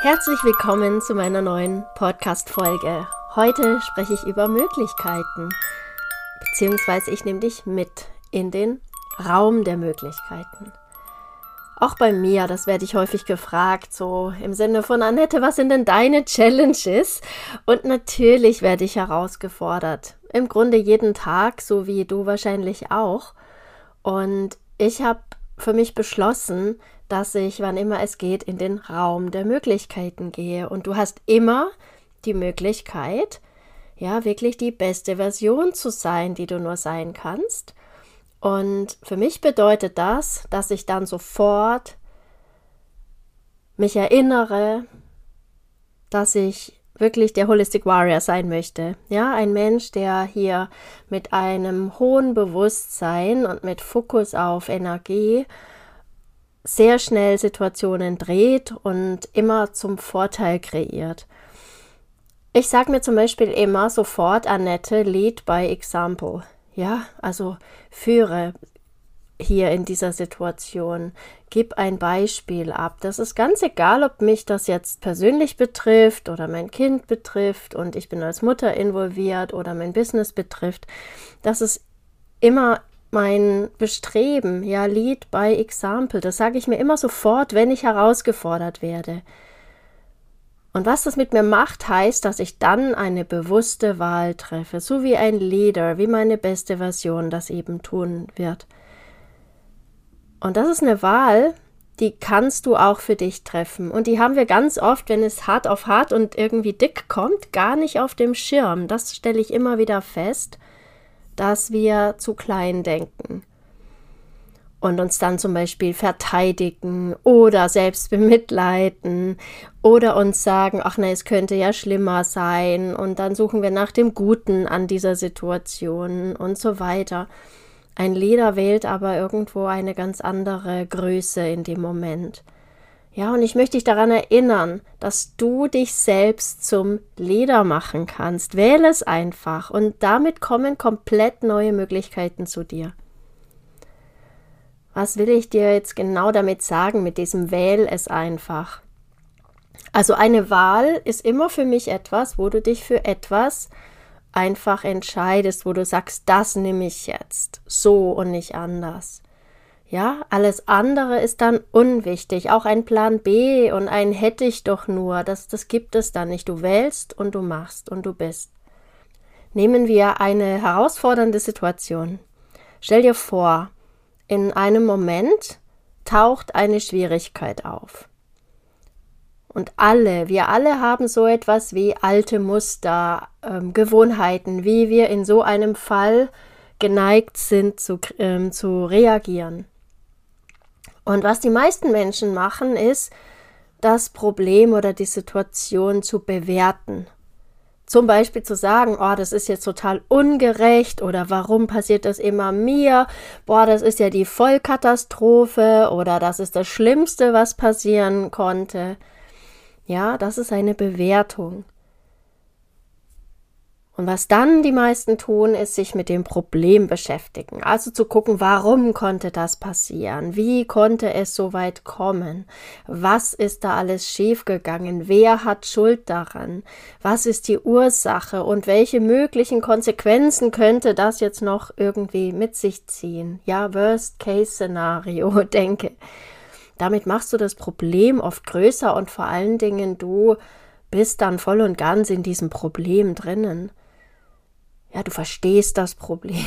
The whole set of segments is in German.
Herzlich willkommen zu meiner neuen Podcast-Folge. Heute spreche ich über Möglichkeiten, beziehungsweise ich nehme dich mit in den Raum der Möglichkeiten. Auch bei mir, das werde ich häufig gefragt, so im Sinne von Annette, was sind denn deine Challenges? Und natürlich werde ich herausgefordert. Im Grunde jeden Tag, so wie du wahrscheinlich auch. Und ich habe für mich beschlossen, dass ich, wann immer es geht, in den Raum der Möglichkeiten gehe. Und du hast immer die Möglichkeit, ja, wirklich die beste Version zu sein, die du nur sein kannst. Und für mich bedeutet das, dass ich dann sofort mich erinnere, dass ich wirklich der Holistic Warrior sein möchte. Ja, ein Mensch, der hier mit einem hohen Bewusstsein und mit Fokus auf Energie sehr schnell Situationen dreht und immer zum Vorteil kreiert. Ich sage mir zum Beispiel immer sofort, Annette, lead by example. Ja, also führe hier in dieser Situation. Gib ein Beispiel ab. Das ist ganz egal, ob mich das jetzt persönlich betrifft oder mein Kind betrifft und ich bin als Mutter involviert oder mein Business betrifft. Das ist immer mein Bestreben, ja, Lead by Example. Das sage ich mir immer sofort, wenn ich herausgefordert werde. Und was das mit mir macht, heißt, dass ich dann eine bewusste Wahl treffe, so wie ein Leader, wie meine beste Version das eben tun wird. Und das ist eine Wahl, die kannst du auch für dich treffen. Und die haben wir ganz oft, wenn es hart auf hart und irgendwie dick kommt, gar nicht auf dem Schirm. Das stelle ich immer wieder fest, dass wir zu klein denken und uns dann zum Beispiel verteidigen oder selbst bemitleiden oder uns sagen, ach nein, es könnte ja schlimmer sein und dann suchen wir nach dem Guten an dieser Situation und so weiter. Ein Leder wählt aber irgendwo eine ganz andere Größe in dem Moment. Ja, und ich möchte dich daran erinnern, dass du dich selbst zum Leder machen kannst. Wähle es einfach und damit kommen komplett neue Möglichkeiten zu dir. Was will ich dir jetzt genau damit sagen mit diesem Wähl es einfach? Also eine Wahl ist immer für mich etwas, wo du dich für etwas einfach entscheidest, wo du sagst, das nehme ich jetzt, so und nicht anders. Ja, alles andere ist dann unwichtig. Auch ein Plan B und ein hätte ich doch nur, das, das gibt es dann nicht. Du wählst und du machst und du bist. Nehmen wir eine herausfordernde Situation. Stell dir vor, in einem Moment taucht eine Schwierigkeit auf. Und alle, wir alle haben so etwas wie alte Muster, ähm, Gewohnheiten, wie wir in so einem Fall geneigt sind zu, ähm, zu reagieren. Und was die meisten Menschen machen, ist, das Problem oder die Situation zu bewerten zum Beispiel zu sagen, oh, das ist jetzt total ungerecht oder warum passiert das immer mir? Boah, das ist ja die Vollkatastrophe oder das ist das Schlimmste, was passieren konnte. Ja, das ist eine Bewertung. Und was dann die meisten tun, ist sich mit dem Problem beschäftigen. Also zu gucken, warum konnte das passieren? Wie konnte es so weit kommen? Was ist da alles schiefgegangen? Wer hat Schuld daran? Was ist die Ursache? Und welche möglichen Konsequenzen könnte das jetzt noch irgendwie mit sich ziehen? Ja, Worst-Case-Szenario, denke. Damit machst du das Problem oft größer und vor allen Dingen du bist dann voll und ganz in diesem Problem drinnen. Ja, du verstehst das Problem.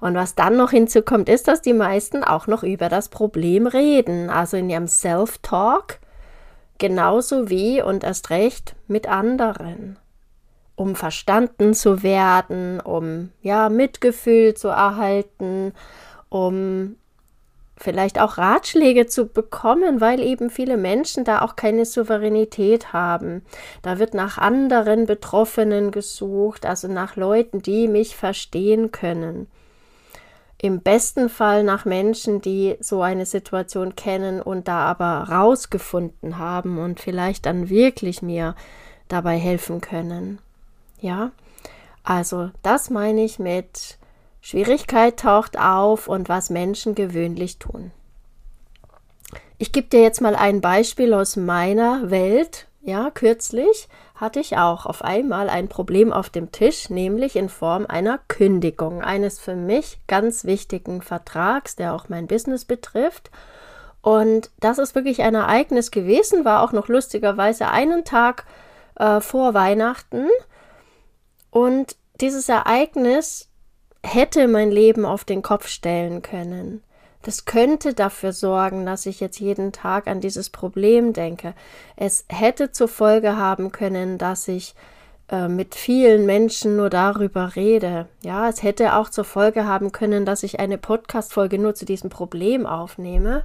Und was dann noch hinzukommt, ist, dass die meisten auch noch über das Problem reden, also in ihrem Self-Talk, genauso wie und erst recht mit anderen, um verstanden zu werden, um ja Mitgefühl zu erhalten, um vielleicht auch Ratschläge zu bekommen, weil eben viele Menschen da auch keine Souveränität haben. Da wird nach anderen Betroffenen gesucht, also nach Leuten, die mich verstehen können. Im besten Fall nach Menschen, die so eine Situation kennen und da aber rausgefunden haben und vielleicht dann wirklich mir dabei helfen können. Ja, also das meine ich mit Schwierigkeit taucht auf und was Menschen gewöhnlich tun. Ich gebe dir jetzt mal ein Beispiel aus meiner Welt. Ja, kürzlich hatte ich auch auf einmal ein Problem auf dem Tisch, nämlich in Form einer Kündigung eines für mich ganz wichtigen Vertrags, der auch mein Business betrifft. Und das ist wirklich ein Ereignis gewesen, war auch noch lustigerweise einen Tag äh, vor Weihnachten. Und dieses Ereignis hätte mein Leben auf den Kopf stellen können. Das könnte dafür sorgen, dass ich jetzt jeden Tag an dieses Problem denke. Es hätte zur Folge haben können, dass ich äh, mit vielen Menschen nur darüber rede. Ja, es hätte auch zur Folge haben können, dass ich eine Podcast-Folge nur zu diesem Problem aufnehme.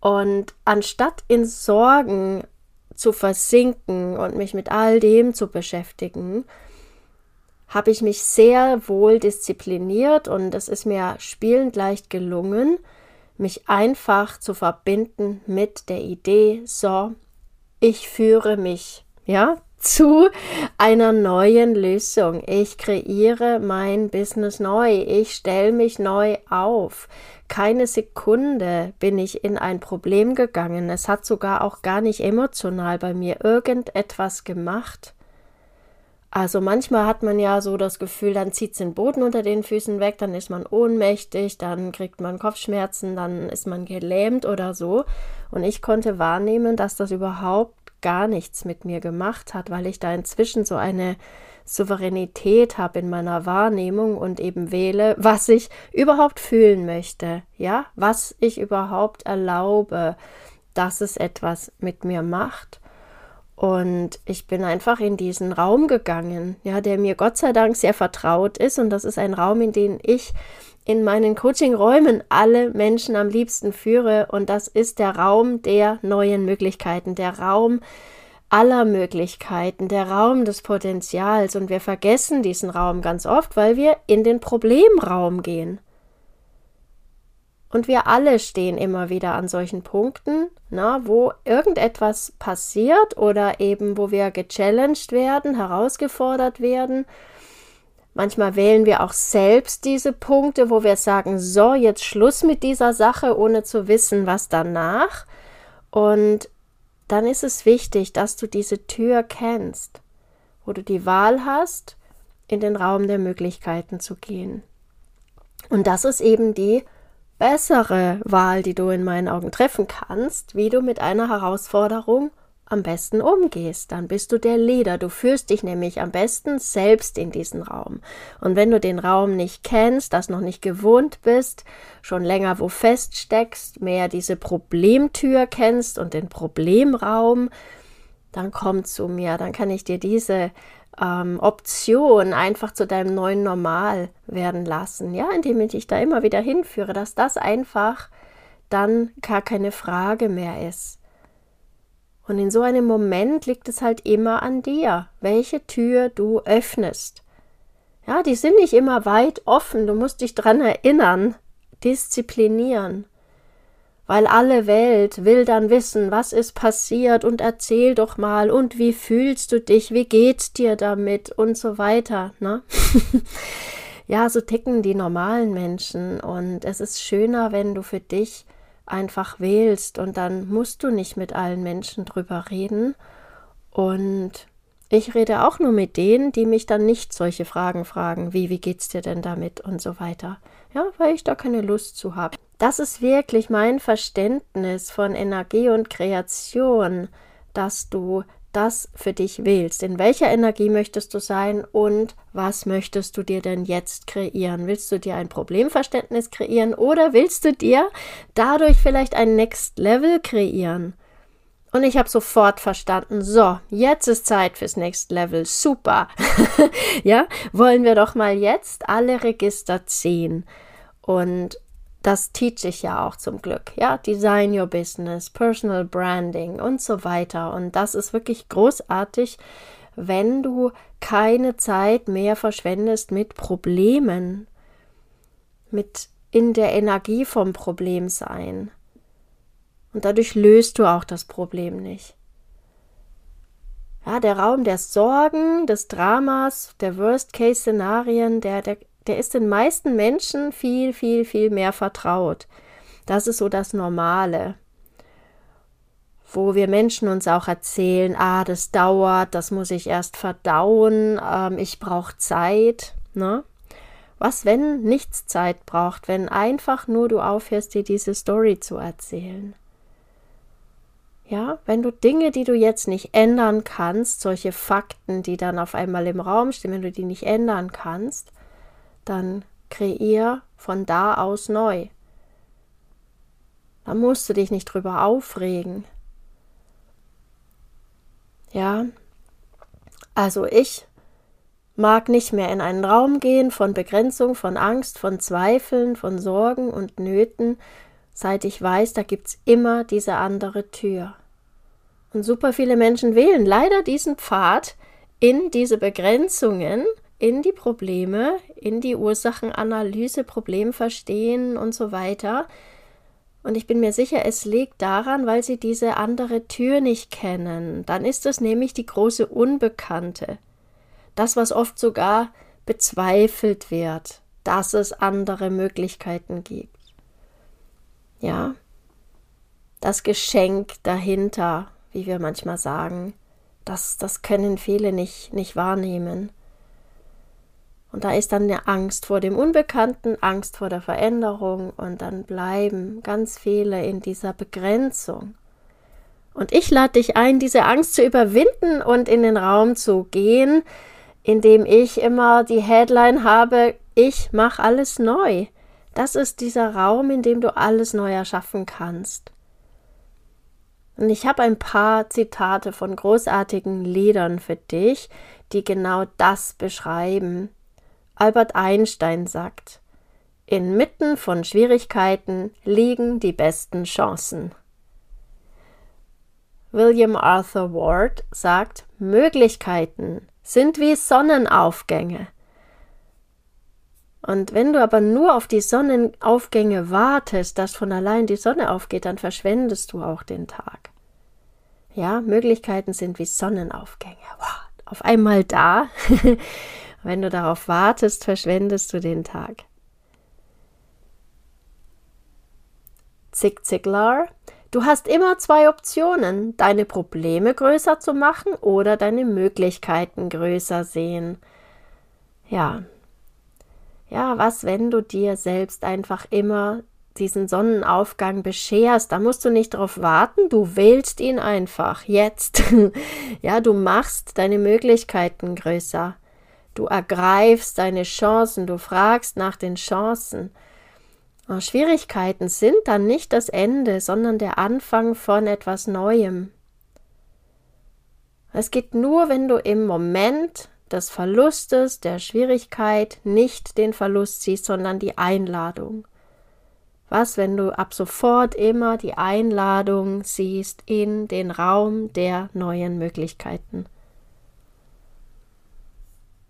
Und anstatt in Sorgen zu versinken und mich mit all dem zu beschäftigen, habe ich mich sehr wohl diszipliniert und es ist mir spielend leicht gelungen, mich einfach zu verbinden mit der Idee, so, ich führe mich, ja, zu einer neuen Lösung. Ich kreiere mein Business neu. Ich stelle mich neu auf. Keine Sekunde bin ich in ein Problem gegangen. Es hat sogar auch gar nicht emotional bei mir irgendetwas gemacht. Also manchmal hat man ja so das Gefühl, dann zieht es den Boden unter den Füßen weg, dann ist man ohnmächtig, dann kriegt man Kopfschmerzen, dann ist man gelähmt oder so. Und ich konnte wahrnehmen, dass das überhaupt gar nichts mit mir gemacht hat, weil ich da inzwischen so eine Souveränität habe in meiner Wahrnehmung und eben wähle, was ich überhaupt fühlen möchte, ja, was ich überhaupt erlaube, dass es etwas mit mir macht und ich bin einfach in diesen Raum gegangen, ja, der mir Gott sei Dank sehr vertraut ist. Und das ist ein Raum, in den ich in meinen Coaching-Räumen alle Menschen am liebsten führe. Und das ist der Raum der neuen Möglichkeiten, der Raum aller Möglichkeiten, der Raum des Potenzials. Und wir vergessen diesen Raum ganz oft, weil wir in den Problemraum gehen. Und wir alle stehen immer wieder an solchen Punkten, na, wo irgendetwas passiert oder eben wo wir gechallenged werden, herausgefordert werden. Manchmal wählen wir auch selbst diese Punkte, wo wir sagen, so, jetzt Schluss mit dieser Sache, ohne zu wissen, was danach. Und dann ist es wichtig, dass du diese Tür kennst, wo du die Wahl hast, in den Raum der Möglichkeiten zu gehen. Und das ist eben die bessere Wahl, die du in meinen Augen treffen kannst, wie du mit einer Herausforderung am besten umgehst. Dann bist du der Leader. Du führst dich nämlich am besten selbst in diesen Raum. Und wenn du den Raum nicht kennst, das noch nicht gewohnt bist, schon länger wo feststeckst, mehr diese Problemtür kennst und den Problemraum, dann komm zu mir, dann kann ich dir diese ähm, Option einfach zu deinem neuen Normal werden lassen, ja, indem ich dich da immer wieder hinführe, dass das einfach dann gar keine Frage mehr ist. Und in so einem Moment liegt es halt immer an dir, welche Tür du öffnest. Ja, die sind nicht immer weit offen, du musst dich dran erinnern, disziplinieren weil alle Welt will dann wissen, was ist passiert und erzähl doch mal und wie fühlst du dich, wie geht's dir damit und so weiter, ne? ja, so ticken die normalen Menschen und es ist schöner, wenn du für dich einfach wählst und dann musst du nicht mit allen Menschen drüber reden und ich rede auch nur mit denen, die mich dann nicht solche Fragen fragen, wie, wie geht's dir denn damit und so weiter. Ja, weil ich da keine Lust zu habe. Das ist wirklich mein Verständnis von Energie und Kreation, dass du das für dich wählst. In welcher Energie möchtest du sein und was möchtest du dir denn jetzt kreieren? Willst du dir ein Problemverständnis kreieren oder willst du dir dadurch vielleicht ein Next Level kreieren? Und ich habe sofort verstanden, so, jetzt ist Zeit fürs Next Level. Super. ja, wollen wir doch mal jetzt alle Register ziehen. Und das teach ich ja auch zum Glück. Ja, Design Your Business, Personal Branding und so weiter. Und das ist wirklich großartig, wenn du keine Zeit mehr verschwendest mit Problemen, mit in der Energie vom Problem sein. Und dadurch löst du auch das Problem nicht. Ja, der Raum der Sorgen, des Dramas, der Worst-Case-Szenarien, der, der der ist den meisten Menschen viel, viel, viel mehr vertraut. Das ist so das Normale. wo wir Menschen uns auch erzählen, ah, das dauert, das muss ich erst verdauen, ähm, ich brauche Zeit. Ne? Was, wenn nichts Zeit braucht, wenn einfach nur du aufhörst, dir diese Story zu erzählen? Ja, wenn du Dinge, die du jetzt nicht ändern kannst, solche Fakten, die dann auf einmal im Raum stehen, wenn du die nicht ändern kannst, dann kreier von da aus neu. Da musst du dich nicht drüber aufregen. Ja, also ich mag nicht mehr in einen Raum gehen von Begrenzung, von Angst, von Zweifeln, von Sorgen und Nöten, seit ich weiß, da gibt es immer diese andere Tür. Und super viele Menschen wählen leider diesen Pfad in diese Begrenzungen, in die Probleme, in die Ursachenanalyse, Problemverstehen und so weiter. Und ich bin mir sicher, es liegt daran, weil sie diese andere Tür nicht kennen. Dann ist es nämlich die große Unbekannte. Das, was oft sogar bezweifelt wird, dass es andere Möglichkeiten gibt. Ja, das Geschenk dahinter, wie wir manchmal sagen, das, das können viele nicht, nicht wahrnehmen. Und da ist dann eine Angst vor dem Unbekannten, Angst vor der Veränderung und dann bleiben ganz viele in dieser Begrenzung. Und ich lade dich ein, diese Angst zu überwinden und in den Raum zu gehen, indem ich immer die Headline habe, ich mache alles neu. Das ist dieser Raum, in dem du alles neu erschaffen kannst. Und ich habe ein paar Zitate von großartigen Liedern für dich, die genau das beschreiben. Albert Einstein sagt, Inmitten von Schwierigkeiten liegen die besten Chancen. William Arthur Ward sagt, Möglichkeiten sind wie Sonnenaufgänge. Und wenn du aber nur auf die Sonnenaufgänge wartest, dass von allein die Sonne aufgeht, dann verschwendest du auch den Tag. Ja, Möglichkeiten sind wie Sonnenaufgänge. Wow, auf einmal da. wenn du darauf wartest, verschwendest du den Tag. Zig Ziglar, du hast immer zwei Optionen, deine Probleme größer zu machen oder deine Möglichkeiten größer sehen. Ja, ja, was, wenn du dir selbst einfach immer diesen Sonnenaufgang bescherst, da musst du nicht darauf warten, du wählst ihn einfach jetzt. ja, du machst deine Möglichkeiten größer. Du ergreifst deine Chancen, du fragst nach den Chancen. Schwierigkeiten sind dann nicht das Ende, sondern der Anfang von etwas Neuem. Es geht nur, wenn du im Moment des Verlustes, der Schwierigkeit nicht den Verlust siehst, sondern die Einladung. Was, wenn du ab sofort immer die Einladung siehst in den Raum der neuen Möglichkeiten?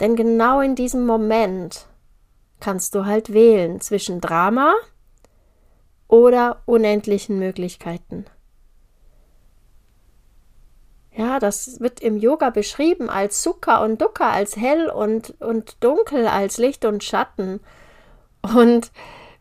Denn genau in diesem Moment kannst du halt wählen zwischen Drama oder unendlichen Möglichkeiten. Ja, das wird im Yoga beschrieben als Sukha und Dukkha, als hell und, und dunkel, als Licht und Schatten. Und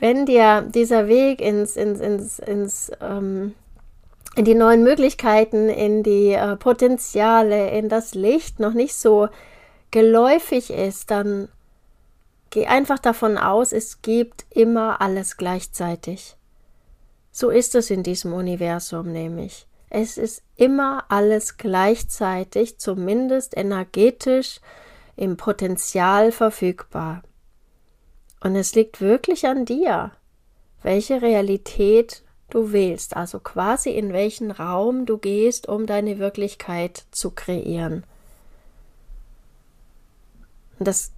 wenn dir dieser Weg ins, ins, ins, ins ähm, in die neuen Möglichkeiten, in die äh, Potenziale, in das Licht noch nicht so geläufig ist, dann geh einfach davon aus, es gibt immer alles gleichzeitig. So ist es in diesem Universum nämlich. Es ist immer alles gleichzeitig, zumindest energetisch im Potenzial verfügbar. Und es liegt wirklich an dir, welche Realität du wählst, also quasi in welchen Raum du gehst, um deine Wirklichkeit zu kreieren. Das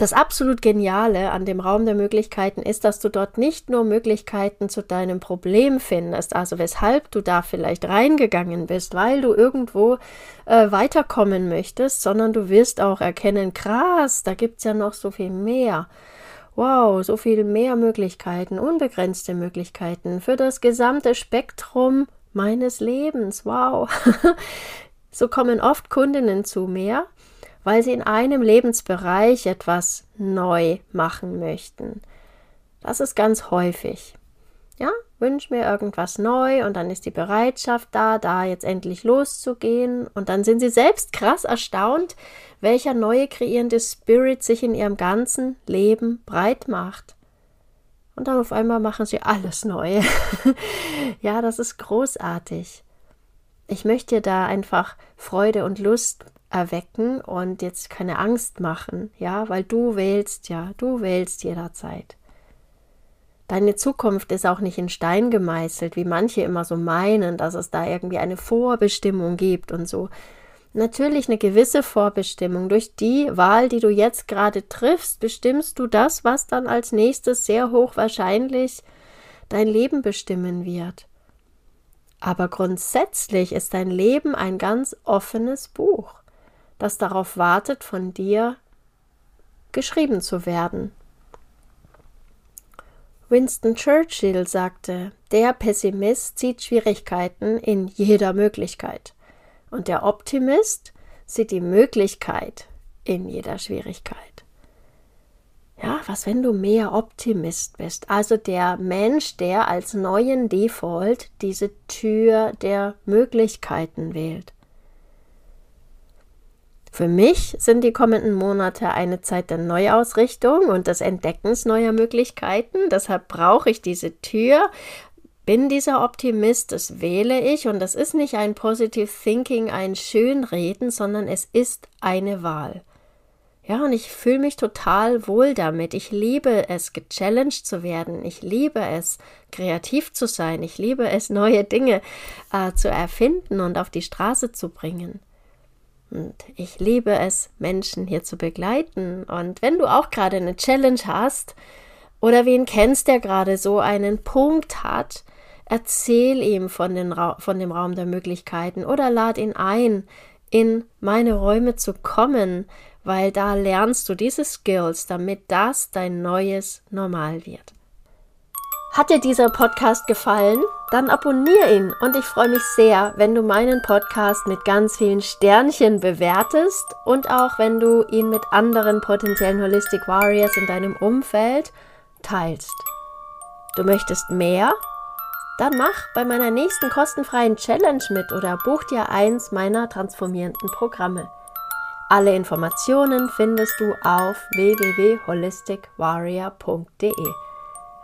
das absolut Geniale an dem Raum der Möglichkeiten ist, dass du dort nicht nur Möglichkeiten zu deinem Problem findest, also weshalb du da vielleicht reingegangen bist, weil du irgendwo äh, weiterkommen möchtest, sondern du wirst auch erkennen, krass, da gibt es ja noch so viel mehr. Wow, so viel mehr Möglichkeiten, unbegrenzte Möglichkeiten für das gesamte Spektrum meines Lebens. Wow. so kommen oft Kundinnen zu mir weil sie in einem Lebensbereich etwas neu machen möchten. Das ist ganz häufig. Ja, wünsche mir irgendwas neu und dann ist die Bereitschaft da, da jetzt endlich loszugehen und dann sind sie selbst krass erstaunt, welcher neue kreierende Spirit sich in ihrem ganzen Leben breit macht. Und dann auf einmal machen sie alles neu. ja, das ist großartig. Ich möchte dir da einfach Freude und Lust erwecken und jetzt keine Angst machen, ja, weil du wählst ja, du wählst jederzeit. Deine Zukunft ist auch nicht in Stein gemeißelt, wie manche immer so meinen, dass es da irgendwie eine Vorbestimmung gibt und so. Natürlich eine gewisse Vorbestimmung. Durch die Wahl, die du jetzt gerade triffst, bestimmst du das, was dann als nächstes sehr hochwahrscheinlich dein Leben bestimmen wird. Aber grundsätzlich ist dein Leben ein ganz offenes Buch, das darauf wartet, von dir geschrieben zu werden. Winston Churchill sagte, der Pessimist sieht Schwierigkeiten in jeder Möglichkeit und der Optimist sieht die Möglichkeit in jeder Schwierigkeit. Ja, was wenn du mehr Optimist bist, also der Mensch, der als neuen Default diese Tür der Möglichkeiten wählt. Für mich sind die kommenden Monate eine Zeit der Neuausrichtung und des Entdeckens neuer Möglichkeiten. Deshalb brauche ich diese Tür, bin dieser Optimist, das wähle ich und das ist nicht ein Positive Thinking, ein Schönreden, sondern es ist eine Wahl. Ja, und ich fühle mich total wohl damit. Ich liebe es, gechallenged zu werden. Ich liebe es, kreativ zu sein. Ich liebe es, neue Dinge äh, zu erfinden und auf die Straße zu bringen. Und ich liebe es, Menschen hier zu begleiten. Und wenn du auch gerade eine Challenge hast oder wen kennst, der gerade so einen Punkt hat, erzähl ihm von, den Ra von dem Raum der Möglichkeiten oder lad ihn ein, in meine Räume zu kommen, weil da lernst du diese Skills, damit das dein neues Normal wird. Hat dir dieser Podcast gefallen? Dann abonniere ihn und ich freue mich sehr, wenn du meinen Podcast mit ganz vielen Sternchen bewertest und auch wenn du ihn mit anderen potenziellen Holistic Warriors in deinem Umfeld teilst. Du möchtest mehr? Dann mach bei meiner nächsten kostenfreien Challenge mit oder buch dir eins meiner transformierenden Programme. Alle Informationen findest du auf www.holisticwarrior.de.